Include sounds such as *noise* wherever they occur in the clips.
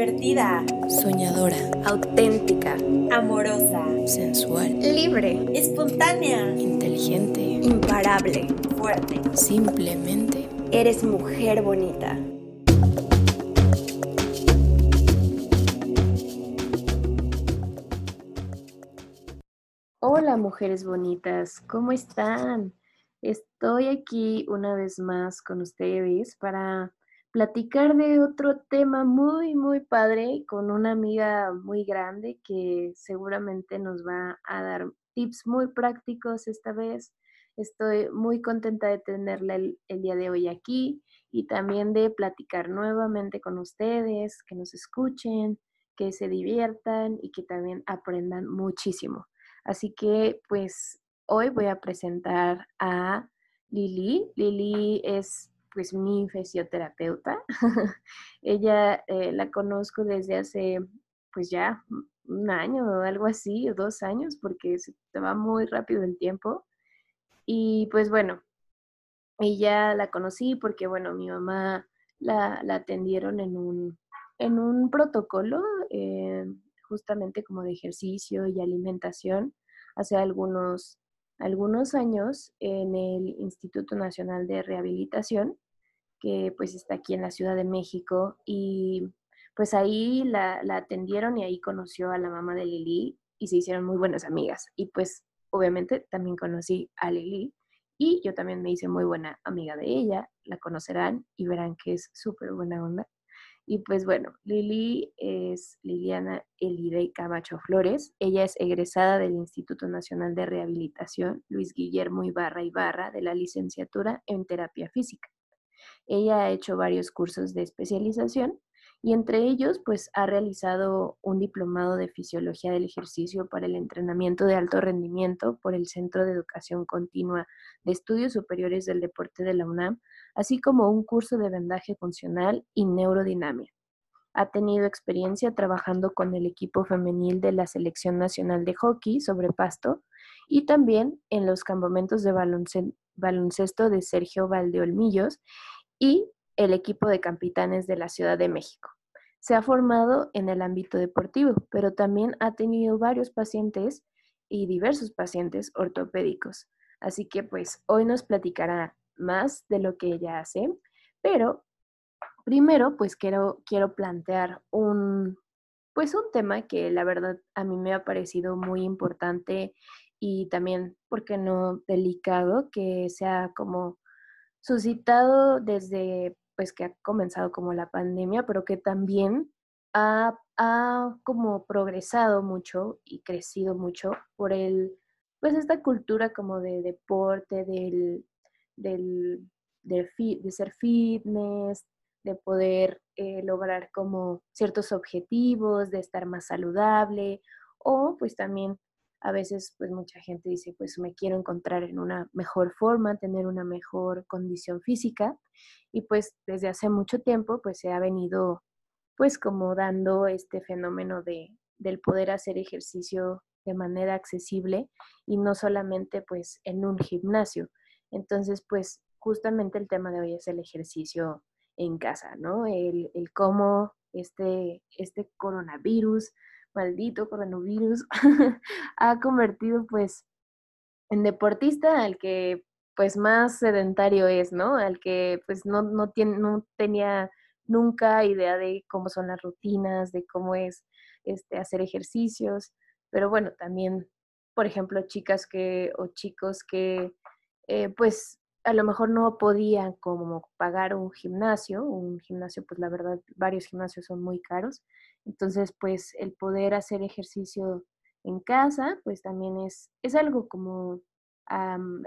divertida, soñadora, auténtica, amorosa, sensual, libre, espontánea, inteligente, imparable, fuerte. Simplemente eres mujer bonita. Hola mujeres bonitas, ¿cómo están? Estoy aquí una vez más con ustedes para platicar de otro tema muy, muy padre con una amiga muy grande que seguramente nos va a dar tips muy prácticos esta vez. Estoy muy contenta de tenerla el, día de hoy aquí y también de platicar nuevamente con ustedes, que nos escuchen, que se diviertan y que también aprendan muchísimo. Así que pues hoy voy a presentar a Lili. Lili es pues mi fisioterapeuta. *laughs* Ella eh, la conozco desde hace pues ya un año o algo así, o dos años, porque se va muy rápido el tiempo. Y pues bueno, ella la conocí porque bueno, mi mamá la, atendieron en un, en un protocolo eh, justamente como de ejercicio y alimentación hace algunos algunos años en el Instituto Nacional de Rehabilitación, que pues está aquí en la Ciudad de México, y pues ahí la, atendieron y ahí conoció a la mamá de Lili y se hicieron muy buenas amigas. Y pues obviamente también conocí a Lili y yo también me hice muy buena amiga de ella, la conocerán y verán que es súper buena onda. Y pues bueno, Lili es Liliana Elide Camacho Flores. Ella es egresada del Instituto Nacional de Rehabilitación Luis Guillermo Ibarra Ibarra de la licenciatura en terapia física. Ella ha hecho varios cursos de especialización y entre ellos pues ha realizado un diplomado de fisiología del ejercicio para el entrenamiento de alto rendimiento por el Centro de Educación Continua de Estudios Superiores del Deporte de la UNAM así como un curso de vendaje funcional y neurodinamia. Ha tenido experiencia trabajando con el equipo femenil de la Selección Nacional de Hockey sobre pasto y también en los campamentos de baloncesto de Sergio Valdeolmillos y el equipo de capitanes de la Ciudad de México. Se ha formado en el ámbito deportivo, pero también ha tenido varios pacientes y diversos pacientes ortopédicos. Así que pues hoy nos platicará más de lo que ella hace, pero primero pues quiero, quiero plantear un, pues un tema que la verdad a mí me ha parecido muy importante y también, ¿por qué no delicado? Que se ha como suscitado desde pues que ha comenzado como la pandemia, pero que también ha, ha como progresado mucho y crecido mucho por el, pues esta cultura como de deporte, del, del, de, ser fitness, de poder eh, lograr como ciertos objetivos, de estar más saludable o pues también a veces pues mucha gente dice pues me quiero encontrar en una mejor forma, tener una mejor condición física y pues desde hace mucho tiempo pues se ha venido pues como dando este fenómeno de, del poder hacer ejercicio de manera accesible y no solamente pues en un gimnasio, entonces, pues justamente el tema de hoy es el ejercicio en casa, ¿no? El, cómo este, este coronavirus, maldito coronavirus, *laughs* ha convertido pues en deportista al que pues más sedentario es, ¿no? Al que pues no, no, tiene, no tenía nunca idea de cómo son las rutinas, de cómo es este, hacer ejercicios, pero bueno, también, por ejemplo, chicas que o chicos que eh, pues a lo mejor no podían como pagar un gimnasio, un gimnasio pues la verdad varios gimnasios son muy caros, entonces pues el poder hacer ejercicio en casa pues también es, es algo como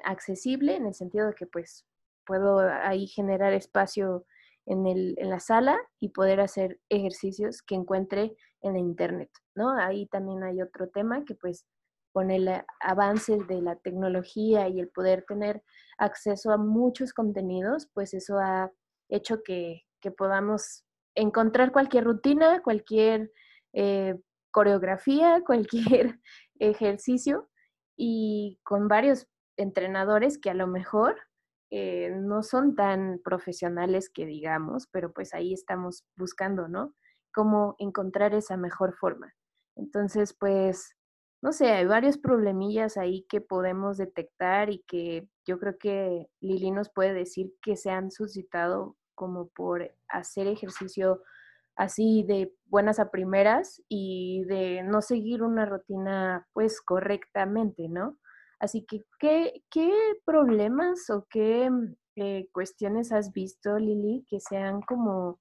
accesible en el sentido de que pues puedo ahí generar espacio en, el, en la sala y poder hacer ejercicios que encuentre en la internet, ¿no? Ahí también hay otro tema que pues con el avance de la tecnología y el poder tener acceso a muchos contenidos, pues eso ha hecho que, podamos encontrar cualquier rutina, cualquier eh, coreografía, *laughs* cualquier ejercicio y con varios entrenadores que a lo mejor eh, no son tan profesionales que digamos, pero pues ahí estamos buscando, ¿no? cómo encontrar esa mejor forma. Entonces, pues, no sé, hay varios problemillas ahí que podemos detectar y que yo creo que Lili nos puede decir que se han suscitado como por hacer ejercicio así de buenas a primeras y de no seguir una rutina pues correctamente, ¿no? Así que, ¿qué, qué problemas o qué eh, cuestiones has visto, Lili, que sean como,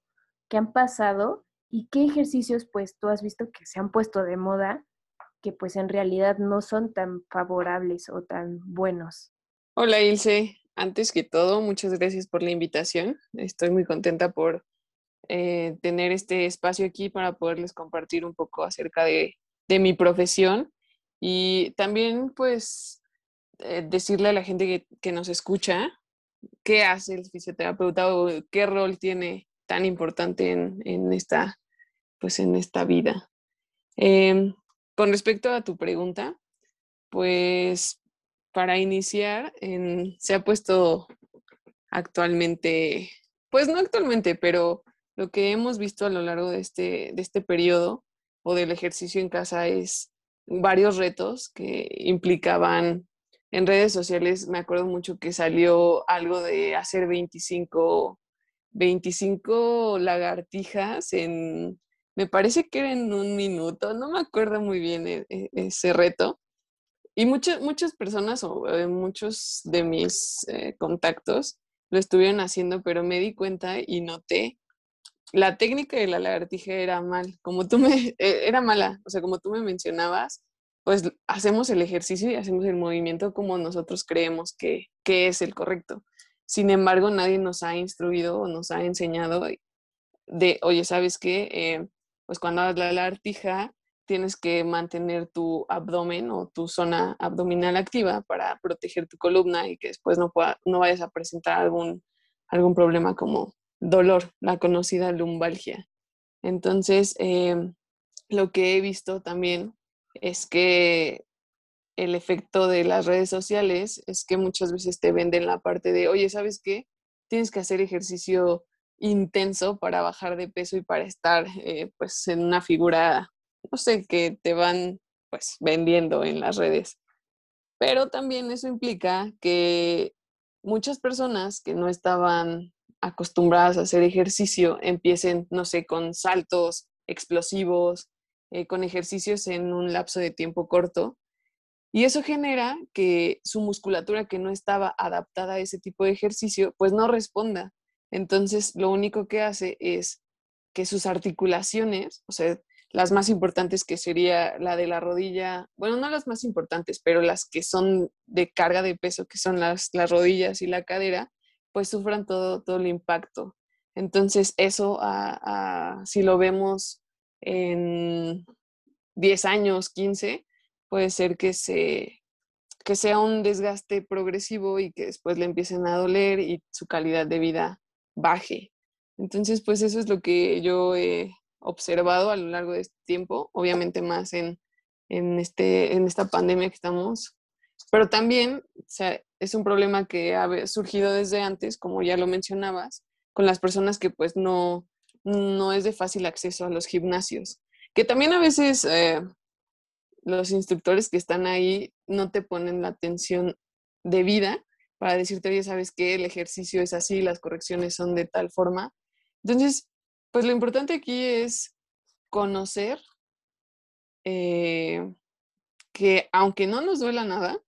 que han pasado y qué ejercicios pues tú has visto que se han puesto de moda que pues en realidad no son tan favorables o tan buenos? Hola Ilse, antes que todo, muchas gracias por la invitación. Estoy muy contenta por eh, tener este espacio aquí para poderles compartir un poco acerca de, mi profesión y también pues eh, decirle a la gente que, nos escucha qué hace el fisioterapeuta o qué rol tiene tan importante en, esta, pues en esta vida. Eh, con respecto a tu pregunta, pues para iniciar, en, se ha puesto actualmente, pues no actualmente, pero lo que hemos visto a lo largo de este, de este periodo o del ejercicio en casa es varios retos que implicaban en redes sociales. Me acuerdo mucho que salió algo de hacer 25, 25 lagartijas en, me parece que era en un minuto, no me acuerdo muy bien e, e, ese reto. Y muchas, muchas personas o eh, muchos de mis eh, contactos lo estuvieron haciendo, pero me di cuenta y noté la técnica de la lagartija era mal, como tú me, *laughs* e, era mala, o sea, como tú me mencionabas, pues hacemos el ejercicio y hacemos el movimiento como nosotros creemos que, que es el correcto. Sin embargo, nadie nos ha instruido o nos ha enseñado de, oye, ¿sabes qué? Eh, pues cuando hagas la lagartija, tienes que mantener tu abdomen o tu zona abdominal activa para proteger tu columna y que después no, pueda, no vayas a presentar algún, algún problema como dolor, la conocida lumbalgia. Entonces, em, lo que he visto también es que el efecto de las redes sociales es que muchas veces te venden la parte de, oye, ¿sabes qué? Tienes que hacer ejercicio intenso para bajar de peso y para estar eh, pues en una figura, no sé, que te van pues vendiendo en las redes. Pero también eso implica que muchas personas que no estaban acostumbradas a hacer ejercicio empiecen, no sé, con saltos explosivos, eh, con ejercicios en un lapso de tiempo corto. Y eso genera que su musculatura que no estaba adaptada a ese tipo de ejercicio, pues no responda. Entonces, lo único que hace es que sus articulaciones, o sea, las más importantes que sería la de la rodilla, bueno, no las más importantes, pero las que son de carga de peso, que son las, las rodillas y la cadera, pues sufran todo, todo el impacto. Entonces, eso, si lo vemos en 10 años, 15, puede ser que, se, que sea un desgaste progresivo y que después le empiecen a doler y su calidad de vida baje. Entonces, pues eso es lo que yo he observado a lo largo de este tiempo, obviamente más en, en, este, en esta pandemia que estamos, pero también o es un problema que ha surgido desde antes, como ya lo mencionabas, con las personas que pues no, no es de fácil acceso a los gimnasios. Que también a veces eh, los instructores que están ahí no te ponen la atención debida para decirte, oye, ¿sabes qué? El ejercicio es así, las correcciones son de tal forma. Entonces, pues lo importante aquí es conocer eh, que aunque no nos duela nada,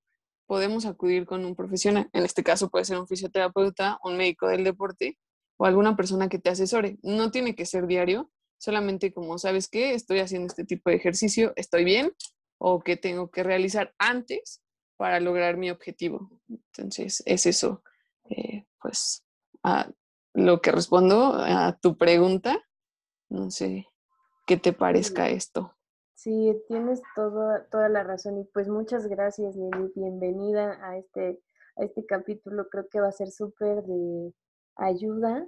podemos acudir con un profesional. En este caso puede ser un fisioterapeuta, un médico del deporte o alguna persona que te asesore. No tiene que ser diario, solamente como sabes que estoy haciendo este tipo de ejercicio, estoy bien o que tengo que realizar antes para lograr mi objetivo. Entonces, es eso, eh, pues, a lo que respondo a tu pregunta. No sé qué te parezca esto. Sí, tienes toda la razón y pues muchas gracias bienvenida a este, a este capítulo, creo que va a ser súper de ayuda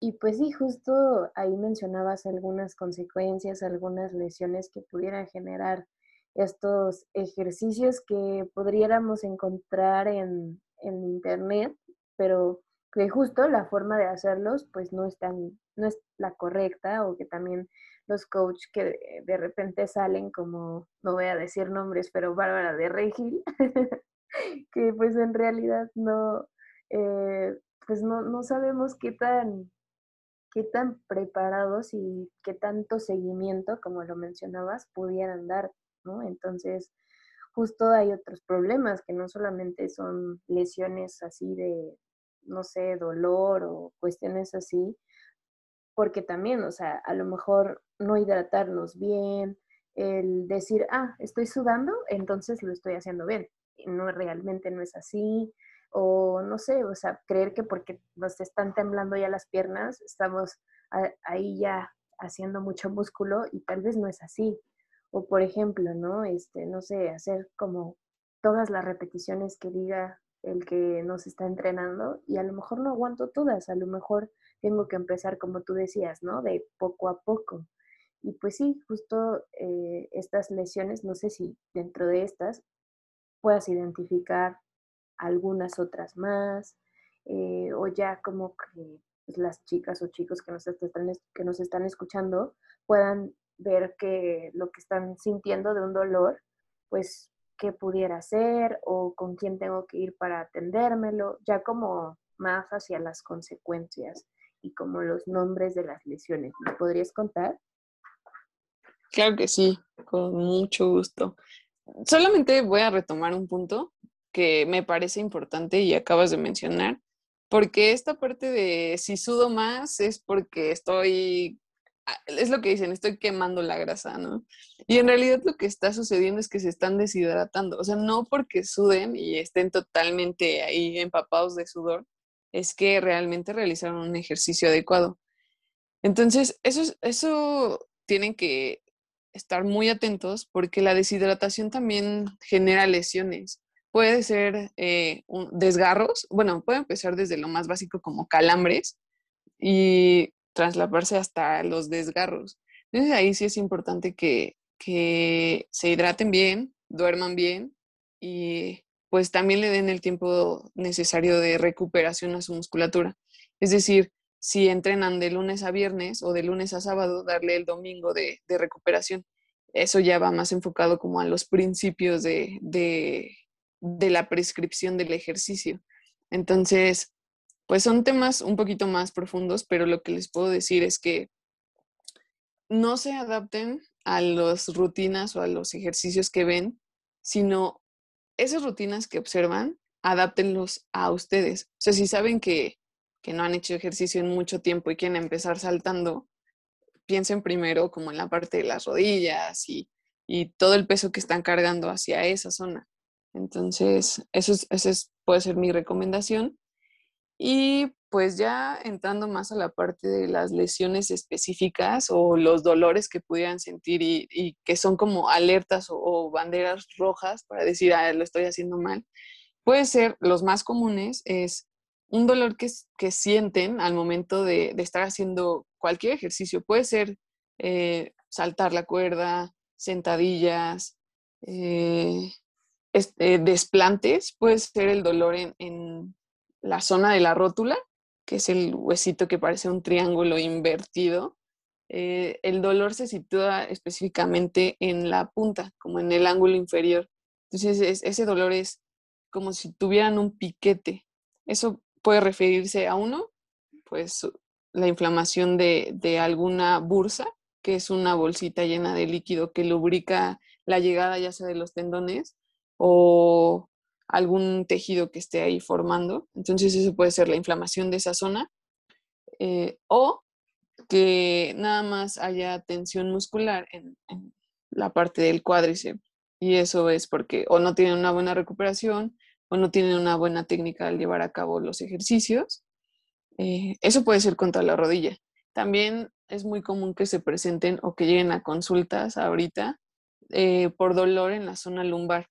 y pues sí, justo ahí mencionabas algunas consecuencias, algunas lesiones que pudieran generar estos ejercicios que podríamos encontrar en, en internet, pero que justo la forma de hacerlos pues no es tan, no es la correcta o que también los coach que de, repente salen como, no voy a decir nombres, pero Bárbara de Regil, *laughs* que pues en realidad no, eh, pues no, no sabemos qué tan, qué tan preparados y qué tanto seguimiento, como lo mencionabas, pudieran dar, ¿no? Entonces, justo hay otros problemas que no solamente son lesiones así de, no sé, dolor o cuestiones así, porque también, o sea, a lo mejor no hidratarnos bien, el decir, ah, estoy sudando, entonces lo estoy haciendo bien. No realmente no es así, o no sé, o sea, creer que porque nos están temblando ya las piernas, estamos ahí ya haciendo mucho músculo y tal vez no es así. O por ejemplo, ¿no? Este, no sé, hacer como todas las repeticiones que diga el que nos está entrenando y a lo mejor no aguanto todas, a lo mejor tengo que empezar como tú decías, ¿no? De poco a poco. Y pues sí, justo eh, estas lesiones, no sé si dentro de estas puedas identificar algunas otras más, eh, o ya como que pues, las chicas o chicos que nos, están, que nos están escuchando puedan ver que lo que están sintiendo de un dolor, pues qué pudiera ser o con quién tengo que ir para atendérmelo, ya como más hacia las consecuencias y como los nombres de las lesiones. ¿Me podrías contar? Claro que sí, con mucho gusto. Solamente voy a retomar un punto que me parece importante y acabas de mencionar, porque esta parte de si sudo más es porque estoy, es lo que dicen, estoy quemando la grasa, ¿no? Y en realidad lo que está sucediendo es que se están deshidratando, o sea, no porque suden y estén totalmente ahí empapados de sudor, es que realmente realizaron un ejercicio adecuado. Entonces, eso, eso tienen que estar muy atentos porque la deshidratación también genera lesiones. Puede ser eh, desgarros, bueno, puede empezar desde lo más básico como calambres y traslaparse hasta los desgarros. Entonces ahí sí es importante que, que se hidraten bien, duerman bien y pues también le den el tiempo necesario de recuperación a su musculatura. Es decir, si entrenan de lunes a viernes o de lunes a sábado, darle el domingo de, recuperación. Eso ya va más enfocado como a los principios de, de, de la prescripción del ejercicio. Entonces, pues son temas un poquito más profundos, pero lo que les puedo decir es que no se adapten a las rutinas o a los ejercicios que ven, sino esas rutinas que observan, adáptenlos a ustedes. O sea, si saben que, no han hecho ejercicio en mucho tiempo y quieren empezar saltando, piensen primero como en la parte de las rodillas y, todo el peso que están cargando hacia esa zona. Entonces, eso, es, puede ser mi recomendación. Y pues ya entrando más a la parte de las lesiones específicas o los dolores que pudieran sentir y, que son como alertas o, banderas rojas para decir, ah, lo estoy haciendo mal, puede ser, los más comunes es un dolor que, que sienten al momento de, estar haciendo cualquier ejercicio. Puede ser eh, saltar la cuerda, sentadillas, eh, este, desplantes, puede ser el dolor en la zona de la rótula, que es el huesito que parece un triángulo invertido. Eh, el dolor se sitúa específicamente en la punta, como en el ángulo inferior. Entonces, ese dolor es como si tuvieran un piquete. Eso puede referirse a uno, pues la inflamación de, de alguna bursa, que es una bolsita llena de líquido que lubrica la llegada ya sea de los tendones o algún tejido que esté ahí formando. Entonces eso puede ser la inflamación de esa zona eh, o que nada más haya tensión muscular en, la parte del cuádriceps. Y eso es porque o no tienen una buena recuperación o no tienen una buena técnica al llevar a cabo los ejercicios. Eh, eso puede ser contra la rodilla. También es muy común que se presenten o que lleguen a consultas ahorita eh, por dolor en la zona lumbar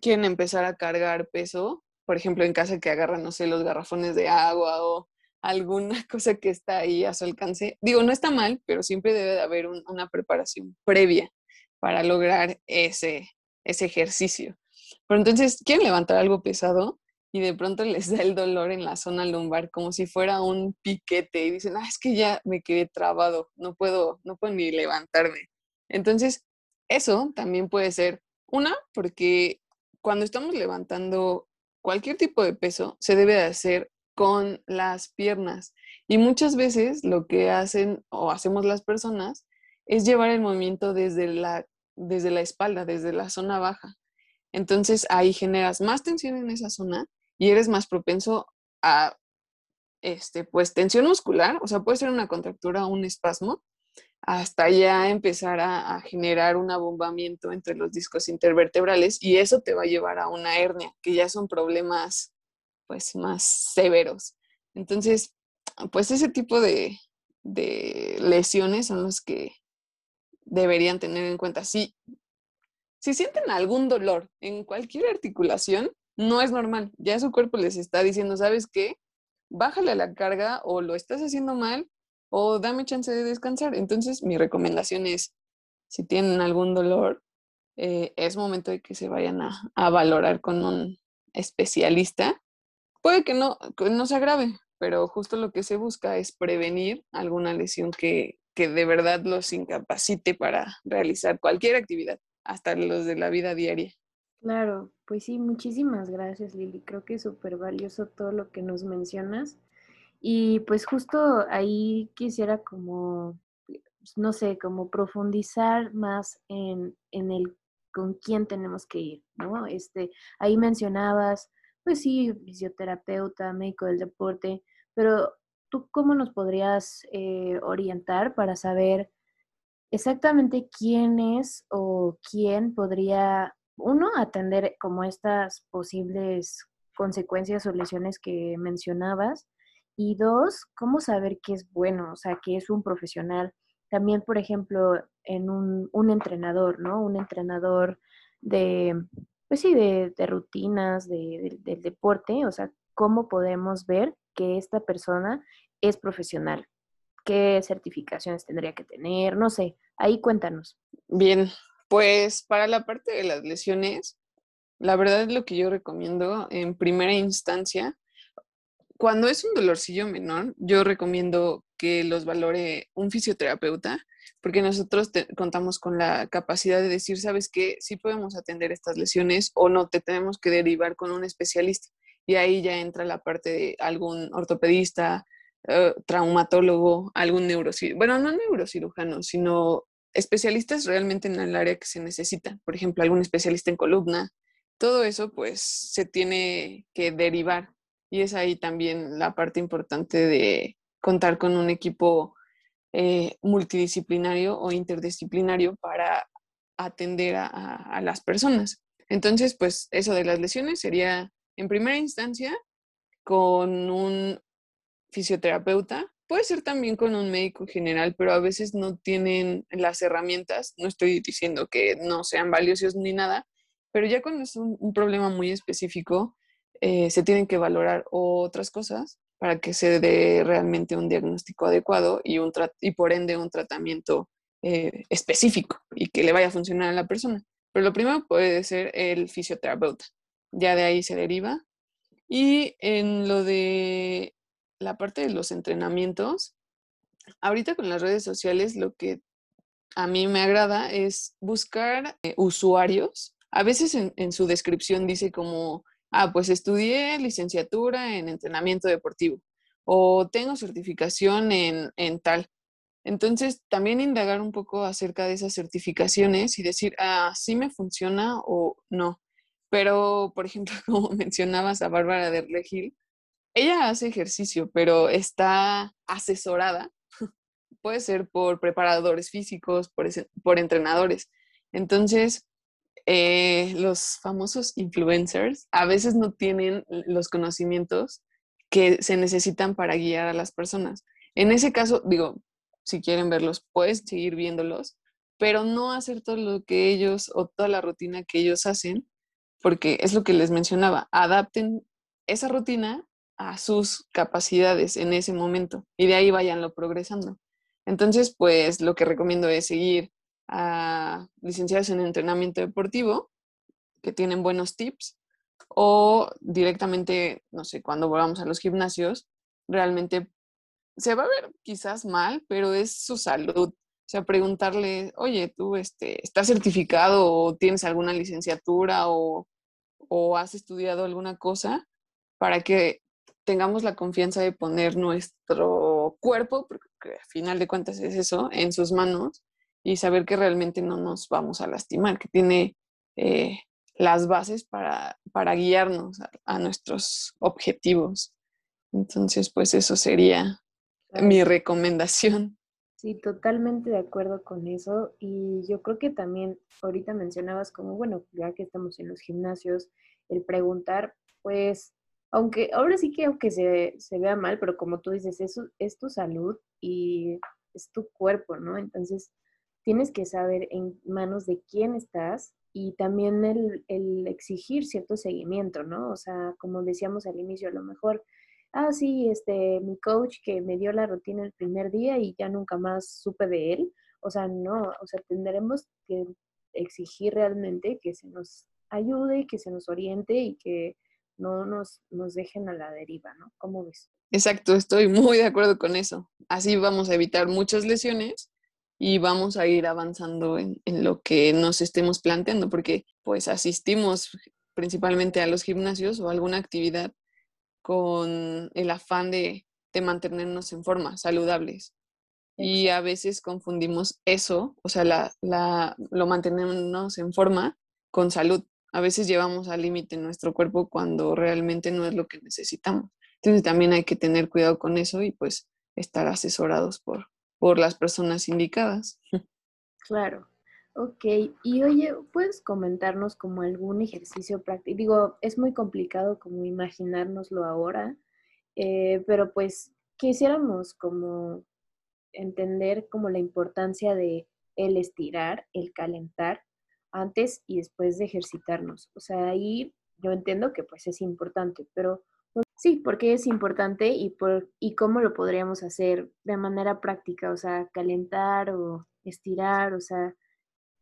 quieren empezar a cargar peso, por ejemplo, en casa que agarran, no sé, los garrafones de agua o alguna *laughs* cosa que está ahí a su alcance. Digo, no está mal, pero siempre debe de haber una preparación previa para lograr ese, ese ejercicio. Pero entonces, quieren levantar algo pesado, y de pronto *laughs* les da el dolor en la zona lumbar como si fuera un piquete y dicen, ah, es que ya me quedé trabado, no puedo, no puedo ni levantarme. Entonces, eso también puede ser una, porque cuando estamos levantando cualquier tipo de peso, se debe de hacer con las piernas. Y muchas veces lo que hacen o hacemos las personas es llevar el movimiento desde la, desde la espalda, desde la zona baja. Entonces ahí generas más tensión en esa zona y eres más propenso a, este, pues, tensión muscular, o sea, puede ser una contractura o un espasmo, hasta ya empezar a, generar un abombamiento entre los discos intervertebrales y eso te va a llevar a una hernia, que ya son problemas, pues, más severos. Entonces, pues ese tipo de, de lesiones son los que deberían tener en cuenta. Si, si sienten algún dolor en cualquier articulación, no es normal. Ya su cuerpo les está diciendo, ¿sabes qué? Bájale la carga o lo estás haciendo mal o dame chance de descansar. Entonces, mi recomendación es, si tienen algún dolor, eh, es momento de que se vayan a, a, valorar con un especialista. Puede que no, no se agrave, pero justo lo que se busca es prevenir alguna lesión que, que de verdad los incapacite para realizar cualquier actividad, hasta los de la vida diaria. Claro, pues sí, muchísimas gracias Lili. Creo que es súper valioso todo lo que nos mencionas. Y pues justo ahí quisiera como, pues, no sé, como profundizar más en, en el con quién tenemos que ir, ¿no? Este, ahí mencionabas, pues sí, fisioterapeuta, médico del deporte, pero ¿tú cómo nos podrías eh, orientar para saber exactamente quién es o quién podría, uno, atender como estas posibles consecuencias o lesiones que mencionabas? Y dos, ¿cómo saber qué es bueno? O sea, que es un profesional. También, por ejemplo, en un, entrenador, ¿no? Un entrenador de, pues sí, de, rutinas, de, del deporte. O sea, ¿cómo podemos ver que esta persona es profesional? ¿Qué certificaciones tendría que tener? No sé, ahí cuéntanos. Bien, pues para la parte de las lesiones, la verdad es lo que yo recomiendo en primera instancia cuando es un dolorcillo menor, yo recomiendo que los valore un fisioterapeuta, porque nosotros te, contamos con la capacidad de decir, sabes que sí podemos atender estas lesiones o no, te tenemos que derivar con un especialista. Y ahí ya entra la parte de algún ortopedista, uh, traumatólogo, algún neurocirujano, bueno, no neurocirujano, sino especialistas realmente en el área que se necesita. Por ejemplo, algún especialista en columna. Todo eso pues se tiene que derivar y es ahí también la parte importante de contar con un equipo eh, multidisciplinario o interdisciplinario para atender a, las personas. Entonces, pues eso de las lesiones sería en primera instancia con un fisioterapeuta, puede ser también con un médico general, pero a veces no tienen las herramientas, no estoy diciendo que no sean valiosos ni nada, pero ya cuando es un problema muy específico, eh, se tienen que valorar otras cosas para que se dé realmente un diagnóstico adecuado y, un y por ende un tratamiento eh, específico y que le vaya a funcionar a la persona. Pero lo primero puede ser el fisioterapeuta. Ya de ahí se deriva. Y en lo de la parte de los entrenamientos, ahorita con las redes sociales lo que a mí me agrada es buscar eh, usuarios. A veces en, en, su descripción dice como ah, pues estudié licenciatura en entrenamiento deportivo o tengo certificación en, en tal. Entonces, también indagar un poco acerca de esas certificaciones y decir, ah, sí me funciona o no. Pero, por ejemplo, *laughs* como mencionabas a Bárbara de Regil, ella hace ejercicio, pero está asesorada, puede ser por preparadores físicos, por, por entrenadores. Entonces, eh, los famosos influencers a veces no tienen los conocimientos que se necesitan para guiar a las personas. En ese caso, digo, si quieren verlos, puedes seguir viéndolos, pero no hacer todo lo que ellos o toda la rutina que ellos hacen, porque es lo que les mencionaba, adapten esa rutina a sus capacidades en ese momento y de ahí vayanlo progresando. Entonces, pues lo que recomiendo es seguir a licenciados en entrenamiento deportivo que tienen buenos tips o directamente, no sé, cuando volvamos a los gimnasios, realmente se va a ver quizás mal, pero es su salud. O sea, preguntarle, oye, tú este, estás certificado o tienes alguna licenciatura o, o has estudiado alguna cosa para que tengamos la confianza de poner nuestro cuerpo, porque al final de cuentas es eso, en sus manos y saber que realmente no nos vamos a lastimar, que tiene eh, las bases para, para guiarnos a, a, nuestros objetivos. Entonces, pues eso sería mi recomendación. Sí, totalmente de acuerdo con eso. Y yo creo que también ahorita mencionabas como, bueno, ya que estamos en los gimnasios, el preguntar, pues, aunque ahora sí que aunque se, se vea mal, pero como tú dices, eso es tu salud y es tu cuerpo, ¿no? Entonces, tienes que saber en manos de quién estás y también el, exigir cierto seguimiento, ¿no? O sea, como decíamos al inicio, a lo mejor, ah, sí, este, mi coach que me dio la rutina el primer día y ya nunca más supe de él. O sea, no, o sea, tendremos que exigir realmente que se nos ayude, que se nos oriente y que no nos, nos dejen a la deriva, ¿no? ¿Cómo ves? Exacto, estoy muy de acuerdo con eso. Así vamos a evitar muchas lesiones y vamos a ir avanzando en, en, lo que nos estemos planteando, porque pues asistimos principalmente a los gimnasios o a alguna actividad con el afán de, de mantenernos en forma, saludables. Y a veces confundimos eso, o sea, la, la, lo mantenernos en forma con salud. A veces llevamos al límite nuestro cuerpo cuando realmente no es lo que necesitamos. Entonces también hay que tener cuidado con eso y pues estar asesorados por, por las personas indicadas. *laughs* Claro. Ok, y oye, ¿puedes comentarnos como algún ejercicio práctico? Digo, es muy complicado como imaginárnoslo ahora, eh, pero pues quisiéramos como entender como la importancia de el estirar, el calentar antes y después de ejercitarnos. O sea, ahí yo entiendo que pues es importante, pero sí, porque es importante y, por, y cómo lo podríamos hacer de manera práctica, o sea, calentar o estirar, o sea,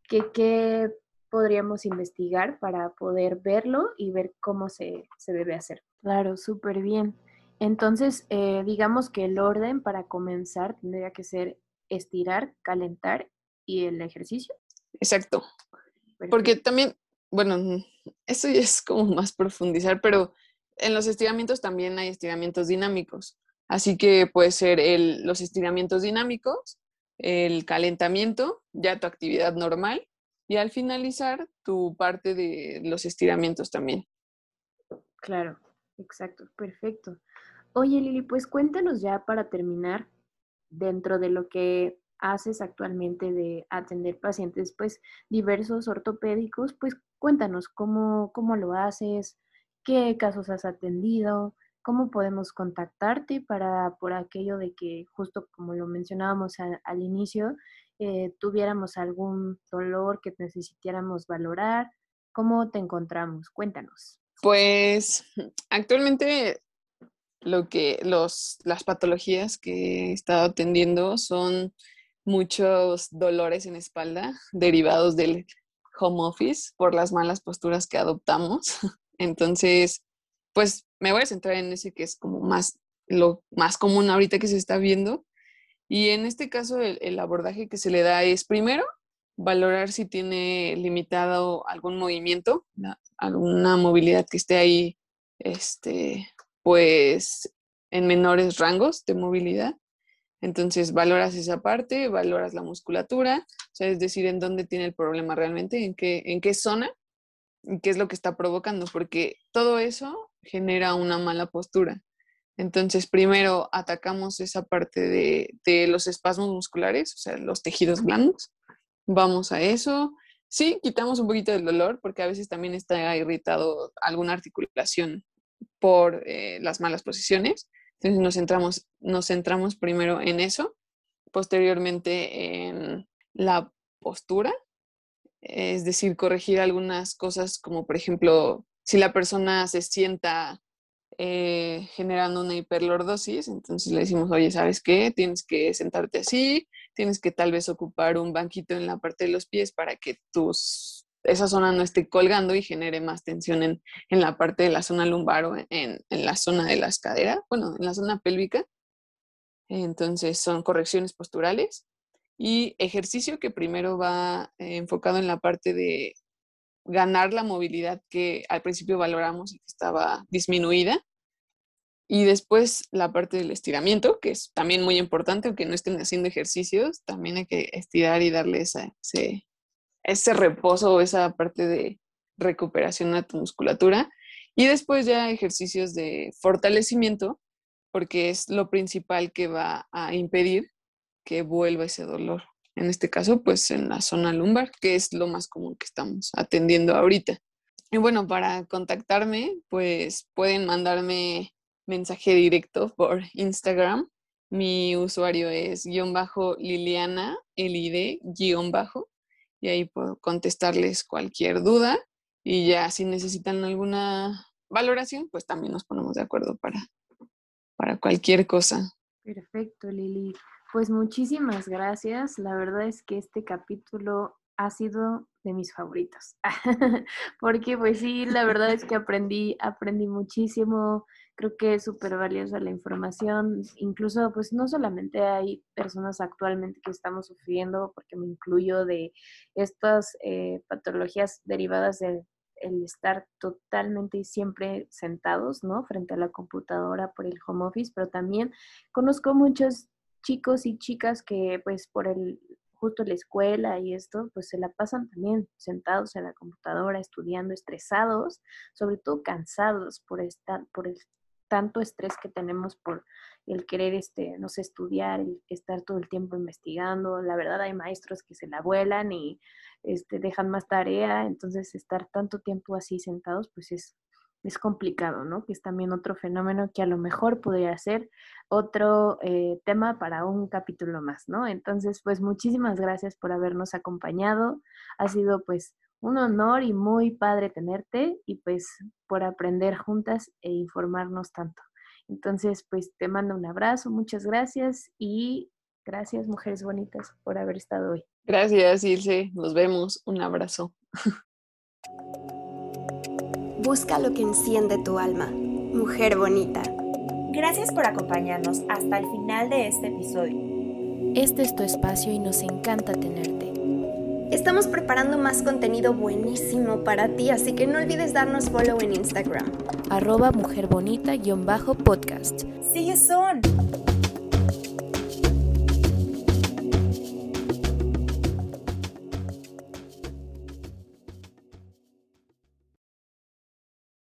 ¿qué, qué podríamos investigar para poder verlo y ver cómo se, se debe hacer? Claro, súper bien. Entonces, eh, digamos que el orden para comenzar tendría que ser estirar, calentar y el ejercicio. Exacto. Perfecto. Porque también, bueno, eso ya es como más profundizar, pero en los estiramientos también hay estiramientos dinámicos. Así que puede ser el, los estiramientos dinámicos, el calentamiento, ya tu actividad normal, y al finalizar tu parte de los estiramientos también. Claro, exacto, perfecto. Oye, Lili, pues cuéntanos ya para terminar, dentro de lo que haces actualmente de atender pacientes, pues diversos ortopédicos, pues cuéntanos cómo, cómo lo haces, qué casos has atendido, cómo podemos contactarte para por aquello de que justo como lo mencionábamos a, al inicio, eh, tuviéramos algún dolor que necesitáramos valorar, ¿cómo te encontramos? Cuéntanos. Pues actualmente lo que los, las patologías que he estado atendiendo son muchos dolores en espalda derivados del home office por las malas posturas que adoptamos. *laughs* Entonces, pues me voy a centrar en ese que es como más lo más común ahorita que se está viendo. Y en este caso el, el abordaje que se le da es primero valorar si tiene limitado algún movimiento, alguna movilidad que esté ahí este, pues en menores rangos de movilidad. Entonces valoras esa parte, valoras la musculatura, o sea, es decir, en dónde tiene el problema realmente, en qué, en qué zona qué es lo que está provocando, porque todo eso genera una mala postura. Entonces, primero atacamos esa parte de, los espasmos musculares, o sea, los tejidos blandos. Vamos a eso. Sí, quitamos un poquito del dolor, porque a veces también está irritado alguna articulación por eh, las malas posiciones. Entonces nos centramos, nos centramos primero en eso, posteriormente en la postura, es decir, corregir algunas cosas como por ejemplo, si la persona se sienta eh, generando una hiperlordosis, entonces le decimos, oye, ¿sabes qué? Tienes que sentarte así, tienes que tal vez ocupar un banquito en la parte de los pies para que tus esa zona no esté colgando y genere más tensión en, en la parte de la zona lumbar o en, en la zona de las caderas, bueno, en la zona pélvica. Entonces son correcciones posturales y ejercicio que primero va eh, enfocado en la parte de ganar la movilidad que al principio valoramos y que estaba disminuida. Y después la parte del estiramiento, que es también muy importante, aunque no estén haciendo ejercicios, también hay que estirar y darle ese, ese reposo esa parte de recuperación a tu musculatura. Y después ya ejercicios de fortalecimiento, porque es lo principal que va a impedir que vuelva ese dolor. En este caso, pues en la zona lumbar, que es lo más común que estamos atendiendo ahorita. Y bueno, para contactarme, pues pueden mandarme mensaje directo por Instagram. Mi usuario es guion bajo Liliana, LID, guion bajo, y ahí puedo contestarles cualquier duda. Y ya si necesitan alguna valoración, pues también nos ponemos de acuerdo para, para cualquier cosa. Perfecto, Lili. Pues muchísimas gracias. La verdad es que este capítulo ha sido de mis favoritos. *laughs* Porque pues sí, la verdad es que aprendí, aprendí muchísimo. Creo que es súper valiosa la información. Incluso pues no solamente hay personas actualmente que estamos sufriendo, porque me incluyo de estas eh, patologías derivadas de el estar totalmente y siempre sentados, ¿no? Frente a la computadora por el home office, pero también conozco muchos chicos y chicas que pues por el justo la escuela y esto, pues se la pasan también sentados en la computadora, estudiando, estresados, sobre todo cansados por estar, por el tanto estrés que tenemos por el querer, este, no sé, estudiar, el estar todo el tiempo investigando. La verdad hay maestros que se la vuelan y este, dejan más tarea, entonces estar tanto tiempo así sentados, pues es, es complicado, ¿no? Que es también otro fenómeno que a lo mejor podría ser otro eh, tema para un capítulo más, ¿no? Entonces, pues muchísimas gracias por habernos acompañado. Ha sido pues un honor y muy padre tenerte y pues por aprender juntas e informarnos tanto. Entonces, pues te mando un abrazo, muchas gracias y gracias, mujeres bonitas, por haber estado hoy. Gracias, Ilse. Nos vemos. Un abrazo. *laughs* Busca lo que enciende tu alma. Mujer bonita. Gracias por acompañarnos hasta el final de este episodio. Este es tu espacio y nos encanta tenerte. Estamos preparando más contenido buenísimo para ti, así que no olvides darnos follow en Instagram. Arroba mujerbonita-podcast. See you soon.